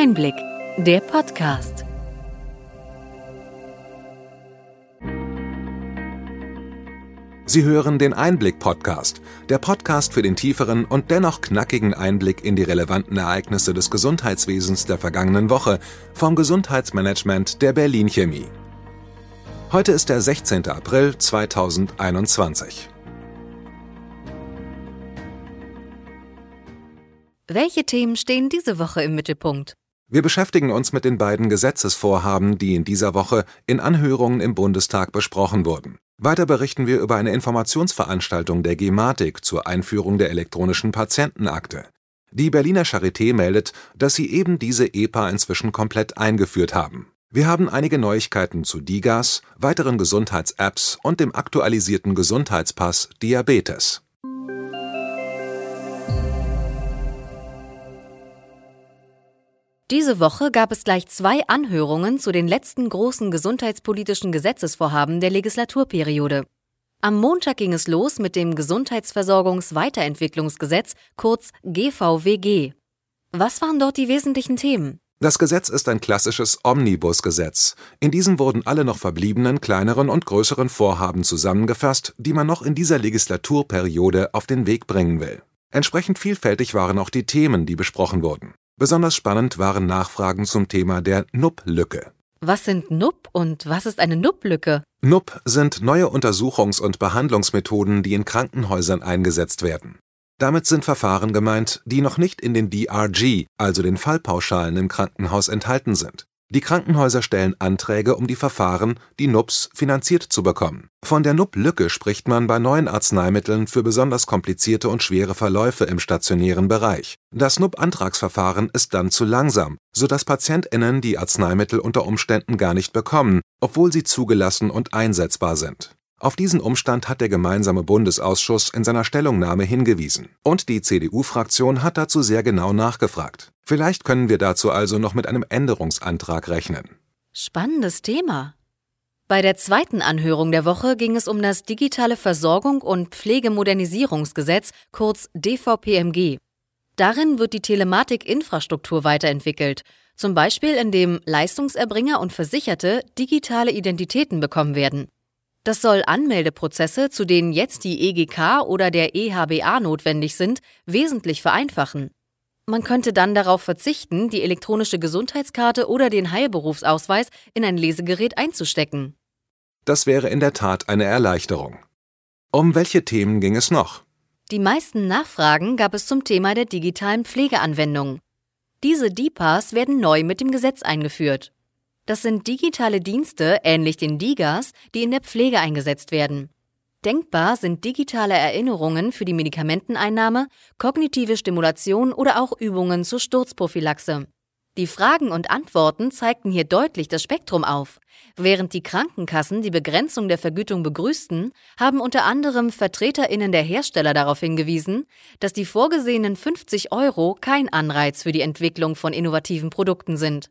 Einblick, der Podcast. Sie hören den Einblick-Podcast, der Podcast für den tieferen und dennoch knackigen Einblick in die relevanten Ereignisse des Gesundheitswesens der vergangenen Woche vom Gesundheitsmanagement der Berlin Chemie. Heute ist der 16. April 2021. Welche Themen stehen diese Woche im Mittelpunkt? Wir beschäftigen uns mit den beiden Gesetzesvorhaben, die in dieser Woche in Anhörungen im Bundestag besprochen wurden. Weiter berichten wir über eine Informationsveranstaltung der Gematik zur Einführung der elektronischen Patientenakte. Die Berliner Charité meldet, dass sie eben diese EPA inzwischen komplett eingeführt haben. Wir haben einige Neuigkeiten zu DIGAS, weiteren Gesundheits-Apps und dem aktualisierten Gesundheitspass Diabetes. Diese Woche gab es gleich zwei Anhörungen zu den letzten großen gesundheitspolitischen Gesetzesvorhaben der Legislaturperiode. Am Montag ging es los mit dem Gesundheitsversorgungsweiterentwicklungsgesetz, kurz GVWG. Was waren dort die wesentlichen Themen? Das Gesetz ist ein klassisches Omnibusgesetz. In diesem wurden alle noch verbliebenen kleineren und größeren Vorhaben zusammengefasst, die man noch in dieser Legislaturperiode auf den Weg bringen will. Entsprechend vielfältig waren auch die Themen, die besprochen wurden. Besonders spannend waren Nachfragen zum Thema der NUP-Lücke. Was sind NUP und was ist eine NUP-Lücke? NUP sind neue Untersuchungs- und Behandlungsmethoden, die in Krankenhäusern eingesetzt werden. Damit sind Verfahren gemeint, die noch nicht in den DRG, also den Fallpauschalen im Krankenhaus enthalten sind. Die Krankenhäuser stellen Anträge, um die Verfahren, die NUPs, finanziert zu bekommen. Von der NUP-Lücke spricht man bei neuen Arzneimitteln für besonders komplizierte und schwere Verläufe im stationären Bereich. Das NUP-Antragsverfahren ist dann zu langsam, sodass PatientInnen die Arzneimittel unter Umständen gar nicht bekommen, obwohl sie zugelassen und einsetzbar sind. Auf diesen Umstand hat der gemeinsame Bundesausschuss in seiner Stellungnahme hingewiesen. Und die CDU-Fraktion hat dazu sehr genau nachgefragt. Vielleicht können wir dazu also noch mit einem Änderungsantrag rechnen. Spannendes Thema. Bei der zweiten Anhörung der Woche ging es um das Digitale Versorgung und Pflegemodernisierungsgesetz, kurz DVPMG. Darin wird die Telematikinfrastruktur weiterentwickelt, zum Beispiel indem Leistungserbringer und Versicherte digitale Identitäten bekommen werden. Das soll Anmeldeprozesse, zu denen jetzt die EGK oder der EHBA notwendig sind, wesentlich vereinfachen. Man könnte dann darauf verzichten, die elektronische Gesundheitskarte oder den Heilberufsausweis in ein Lesegerät einzustecken. Das wäre in der Tat eine Erleichterung. Um welche Themen ging es noch? Die meisten Nachfragen gab es zum Thema der digitalen Pflegeanwendung. Diese DIPAs werden neu mit dem Gesetz eingeführt. Das sind digitale Dienste, ähnlich den DIGAs, die in der Pflege eingesetzt werden. Denkbar sind digitale Erinnerungen für die Medikamenteneinnahme, kognitive Stimulation oder auch Übungen zur Sturzprophylaxe. Die Fragen und Antworten zeigten hier deutlich das Spektrum auf. Während die Krankenkassen die Begrenzung der Vergütung begrüßten, haben unter anderem Vertreterinnen der Hersteller darauf hingewiesen, dass die vorgesehenen 50 Euro kein Anreiz für die Entwicklung von innovativen Produkten sind.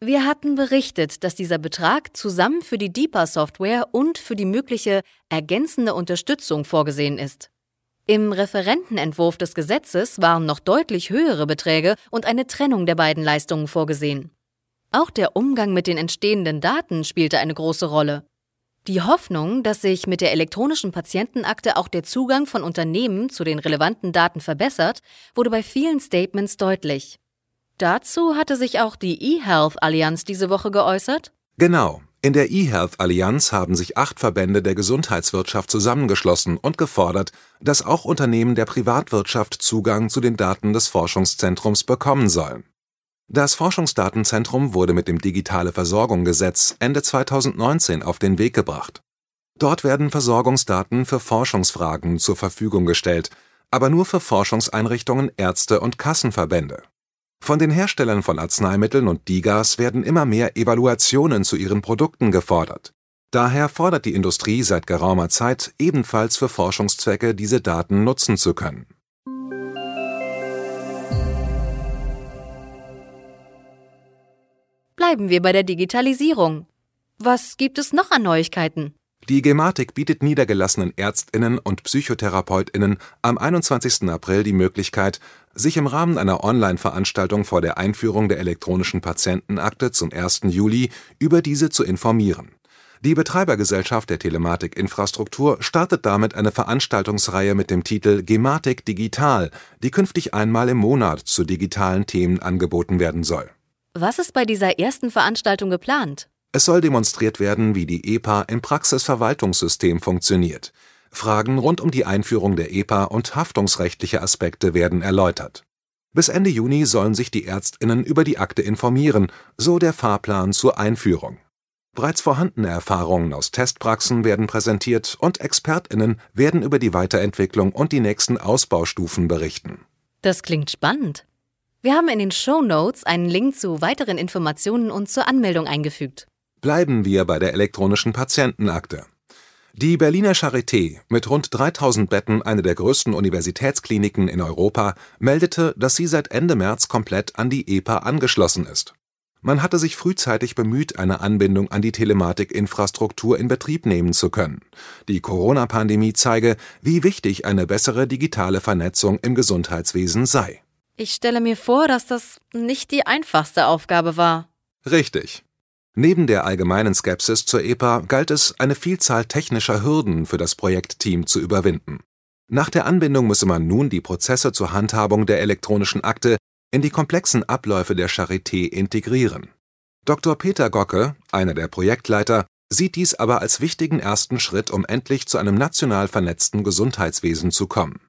Wir hatten berichtet, dass dieser Betrag zusammen für die DEPA-Software und für die mögliche ergänzende Unterstützung vorgesehen ist. Im Referentenentwurf des Gesetzes waren noch deutlich höhere Beträge und eine Trennung der beiden Leistungen vorgesehen. Auch der Umgang mit den entstehenden Daten spielte eine große Rolle. Die Hoffnung, dass sich mit der elektronischen Patientenakte auch der Zugang von Unternehmen zu den relevanten Daten verbessert, wurde bei vielen Statements deutlich. Dazu hatte sich auch die eHealth Allianz diese Woche geäußert? Genau. In der eHealth Allianz haben sich acht Verbände der Gesundheitswirtschaft zusammengeschlossen und gefordert, dass auch Unternehmen der Privatwirtschaft Zugang zu den Daten des Forschungszentrums bekommen sollen. Das Forschungsdatenzentrum wurde mit dem Digitale Versorgung Gesetz Ende 2019 auf den Weg gebracht. Dort werden Versorgungsdaten für Forschungsfragen zur Verfügung gestellt, aber nur für Forschungseinrichtungen, Ärzte und Kassenverbände. Von den Herstellern von Arzneimitteln und DIGAs werden immer mehr Evaluationen zu ihren Produkten gefordert. Daher fordert die Industrie seit geraumer Zeit, ebenfalls für Forschungszwecke diese Daten nutzen zu können. Bleiben wir bei der Digitalisierung. Was gibt es noch an Neuigkeiten? Die Gematik bietet niedergelassenen Ärztinnen und Psychotherapeutinnen am 21. April die Möglichkeit, sich im Rahmen einer Online-Veranstaltung vor der Einführung der elektronischen Patientenakte zum 1. Juli über diese zu informieren. Die Betreibergesellschaft der Telematikinfrastruktur startet damit eine Veranstaltungsreihe mit dem Titel Gematik Digital, die künftig einmal im Monat zu digitalen Themen angeboten werden soll. Was ist bei dieser ersten Veranstaltung geplant? Es soll demonstriert werden, wie die EPA im Praxisverwaltungssystem funktioniert. Fragen rund um die Einführung der EPA und haftungsrechtliche Aspekte werden erläutert. Bis Ende Juni sollen sich die Ärztinnen über die Akte informieren, so der Fahrplan zur Einführung. Bereits vorhandene Erfahrungen aus Testpraxen werden präsentiert und Expertinnen werden über die Weiterentwicklung und die nächsten Ausbaustufen berichten. Das klingt spannend. Wir haben in den Show Notes einen Link zu weiteren Informationen und zur Anmeldung eingefügt. Bleiben wir bei der elektronischen Patientenakte. Die Berliner Charité, mit rund 3000 Betten eine der größten Universitätskliniken in Europa, meldete, dass sie seit Ende März komplett an die EPA angeschlossen ist. Man hatte sich frühzeitig bemüht, eine Anbindung an die Telematikinfrastruktur in Betrieb nehmen zu können. Die Corona-Pandemie zeige, wie wichtig eine bessere digitale Vernetzung im Gesundheitswesen sei. Ich stelle mir vor, dass das nicht die einfachste Aufgabe war. Richtig. Neben der allgemeinen Skepsis zur EPA galt es, eine Vielzahl technischer Hürden für das Projektteam zu überwinden. Nach der Anbindung müsse man nun die Prozesse zur Handhabung der elektronischen Akte in die komplexen Abläufe der Charité integrieren. Dr. Peter Gocke, einer der Projektleiter, sieht dies aber als wichtigen ersten Schritt, um endlich zu einem national vernetzten Gesundheitswesen zu kommen.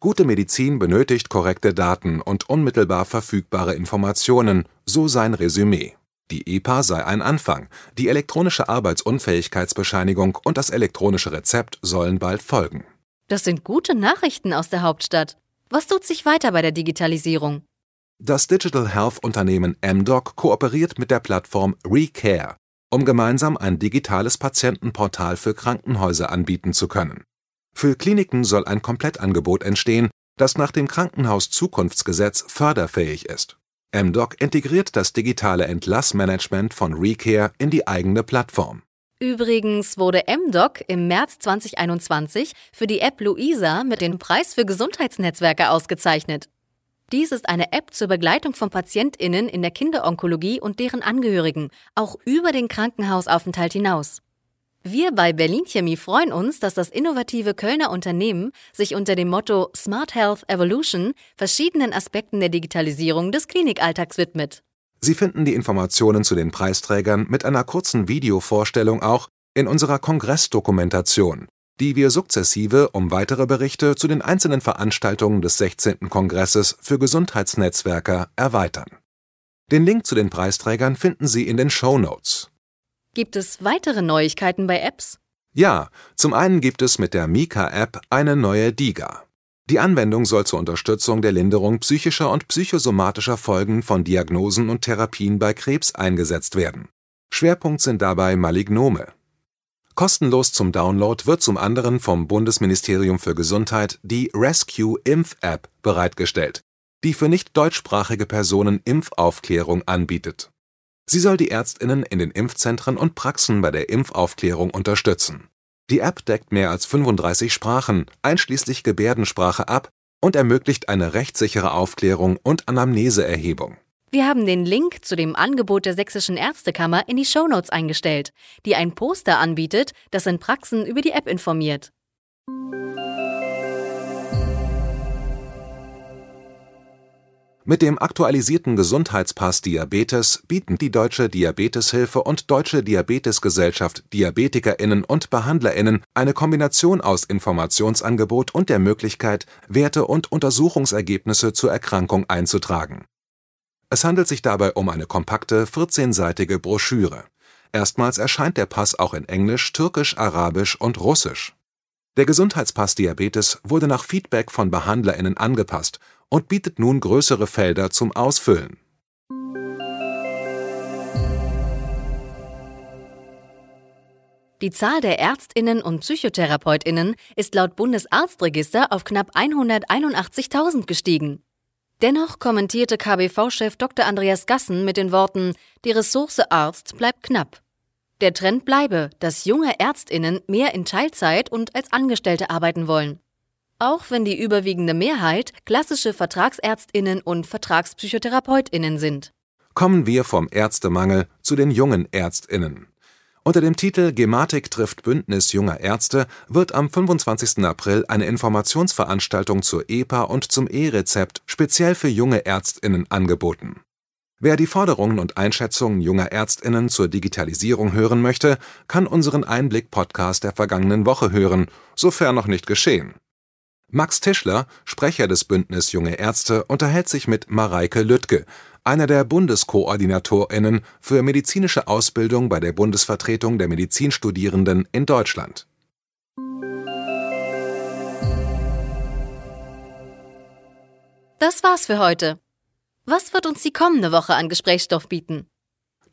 Gute Medizin benötigt korrekte Daten und unmittelbar verfügbare Informationen, so sein Resümee. Die EPA sei ein Anfang, die elektronische Arbeitsunfähigkeitsbescheinigung und das elektronische Rezept sollen bald folgen. Das sind gute Nachrichten aus der Hauptstadt. Was tut sich weiter bei der Digitalisierung? Das Digital Health Unternehmen MDoc kooperiert mit der Plattform ReCare, um gemeinsam ein digitales Patientenportal für Krankenhäuser anbieten zu können. Für Kliniken soll ein Komplettangebot entstehen, das nach dem Krankenhauszukunftsgesetz förderfähig ist. MDoc integriert das digitale Entlassmanagement von ReCare in die eigene Plattform. Übrigens wurde MDoc im März 2021 für die App Luisa mit dem Preis für Gesundheitsnetzwerke ausgezeichnet. Dies ist eine App zur Begleitung von PatientInnen in der Kinderonkologie und deren Angehörigen, auch über den Krankenhausaufenthalt hinaus. Wir bei Berlin Chemie freuen uns, dass das innovative Kölner Unternehmen sich unter dem Motto Smart Health Evolution verschiedenen Aspekten der Digitalisierung des Klinikalltags widmet. Sie finden die Informationen zu den Preisträgern mit einer kurzen Videovorstellung auch in unserer Kongressdokumentation, die wir sukzessive um weitere Berichte zu den einzelnen Veranstaltungen des 16. Kongresses für Gesundheitsnetzwerker erweitern. Den Link zu den Preisträgern finden Sie in den Show Notes. Gibt es weitere Neuigkeiten bei Apps? Ja, zum einen gibt es mit der Mika-App eine neue DIGA. Die Anwendung soll zur Unterstützung der Linderung psychischer und psychosomatischer Folgen von Diagnosen und Therapien bei Krebs eingesetzt werden. Schwerpunkt sind dabei Malignome. Kostenlos zum Download wird zum anderen vom Bundesministerium für Gesundheit die Rescue Impf App bereitgestellt, die für nicht deutschsprachige Personen Impfaufklärung anbietet Sie soll die Ärztinnen in den Impfzentren und Praxen bei der Impfaufklärung unterstützen. Die App deckt mehr als 35 Sprachen, einschließlich Gebärdensprache ab und ermöglicht eine rechtssichere Aufklärung und Anamneseerhebung. Wir haben den Link zu dem Angebot der Sächsischen Ärztekammer in die Shownotes eingestellt, die ein Poster anbietet, das in Praxen über die App informiert. Mit dem aktualisierten Gesundheitspass Diabetes bieten die Deutsche Diabeteshilfe und Deutsche Diabetesgesellschaft Diabetikerinnen und Behandlerinnen eine Kombination aus Informationsangebot und der Möglichkeit, Werte und Untersuchungsergebnisse zur Erkrankung einzutragen. Es handelt sich dabei um eine kompakte 14-seitige Broschüre. Erstmals erscheint der Pass auch in Englisch, Türkisch, Arabisch und Russisch. Der Gesundheitspass Diabetes wurde nach Feedback von BehandlerInnen angepasst und bietet nun größere Felder zum Ausfüllen. Die Zahl der Ärztinnen und Psychotherapeutinnen ist laut Bundesarztregister auf knapp 181.000 gestiegen. Dennoch kommentierte KBV-Chef Dr. Andreas Gassen mit den Worten: Die Ressource Arzt bleibt knapp. Der Trend bleibe, dass junge Ärztinnen mehr in Teilzeit und als Angestellte arbeiten wollen. Auch wenn die überwiegende Mehrheit klassische Vertragsärztinnen und Vertragspsychotherapeutinnen sind. Kommen wir vom Ärztemangel zu den jungen Ärztinnen. Unter dem Titel Gematik trifft Bündnis junger Ärzte wird am 25. April eine Informationsveranstaltung zur EPA und zum E-Rezept speziell für junge Ärztinnen angeboten. Wer die Forderungen und Einschätzungen junger Ärztinnen zur Digitalisierung hören möchte, kann unseren Einblick-Podcast der vergangenen Woche hören, sofern noch nicht geschehen. Max Tischler, Sprecher des Bündnis Junge Ärzte, unterhält sich mit Mareike Lüttke, einer der Bundeskoordinatorinnen für medizinische Ausbildung bei der Bundesvertretung der Medizinstudierenden in Deutschland. Das war's für heute. Was wird uns die kommende Woche an Gesprächsstoff bieten?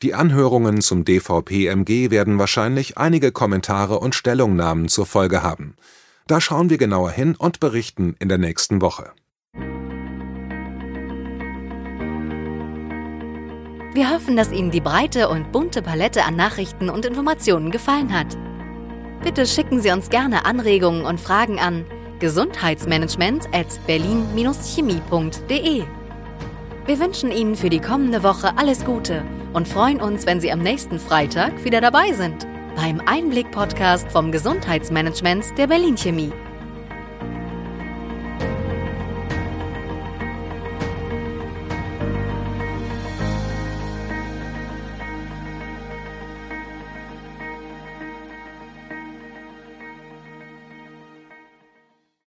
Die Anhörungen zum DVP-MG werden wahrscheinlich einige Kommentare und Stellungnahmen zur Folge haben. Da schauen wir genauer hin und berichten in der nächsten Woche. Wir hoffen, dass Ihnen die breite und bunte Palette an Nachrichten und Informationen gefallen hat. Bitte schicken Sie uns gerne Anregungen und Fragen an gesundheitsmanagement at berlin-chemie.de. Wir wünschen Ihnen für die kommende Woche alles Gute und freuen uns, wenn Sie am nächsten Freitag wieder dabei sind beim Einblick-Podcast vom Gesundheitsmanagement der Berlin Chemie.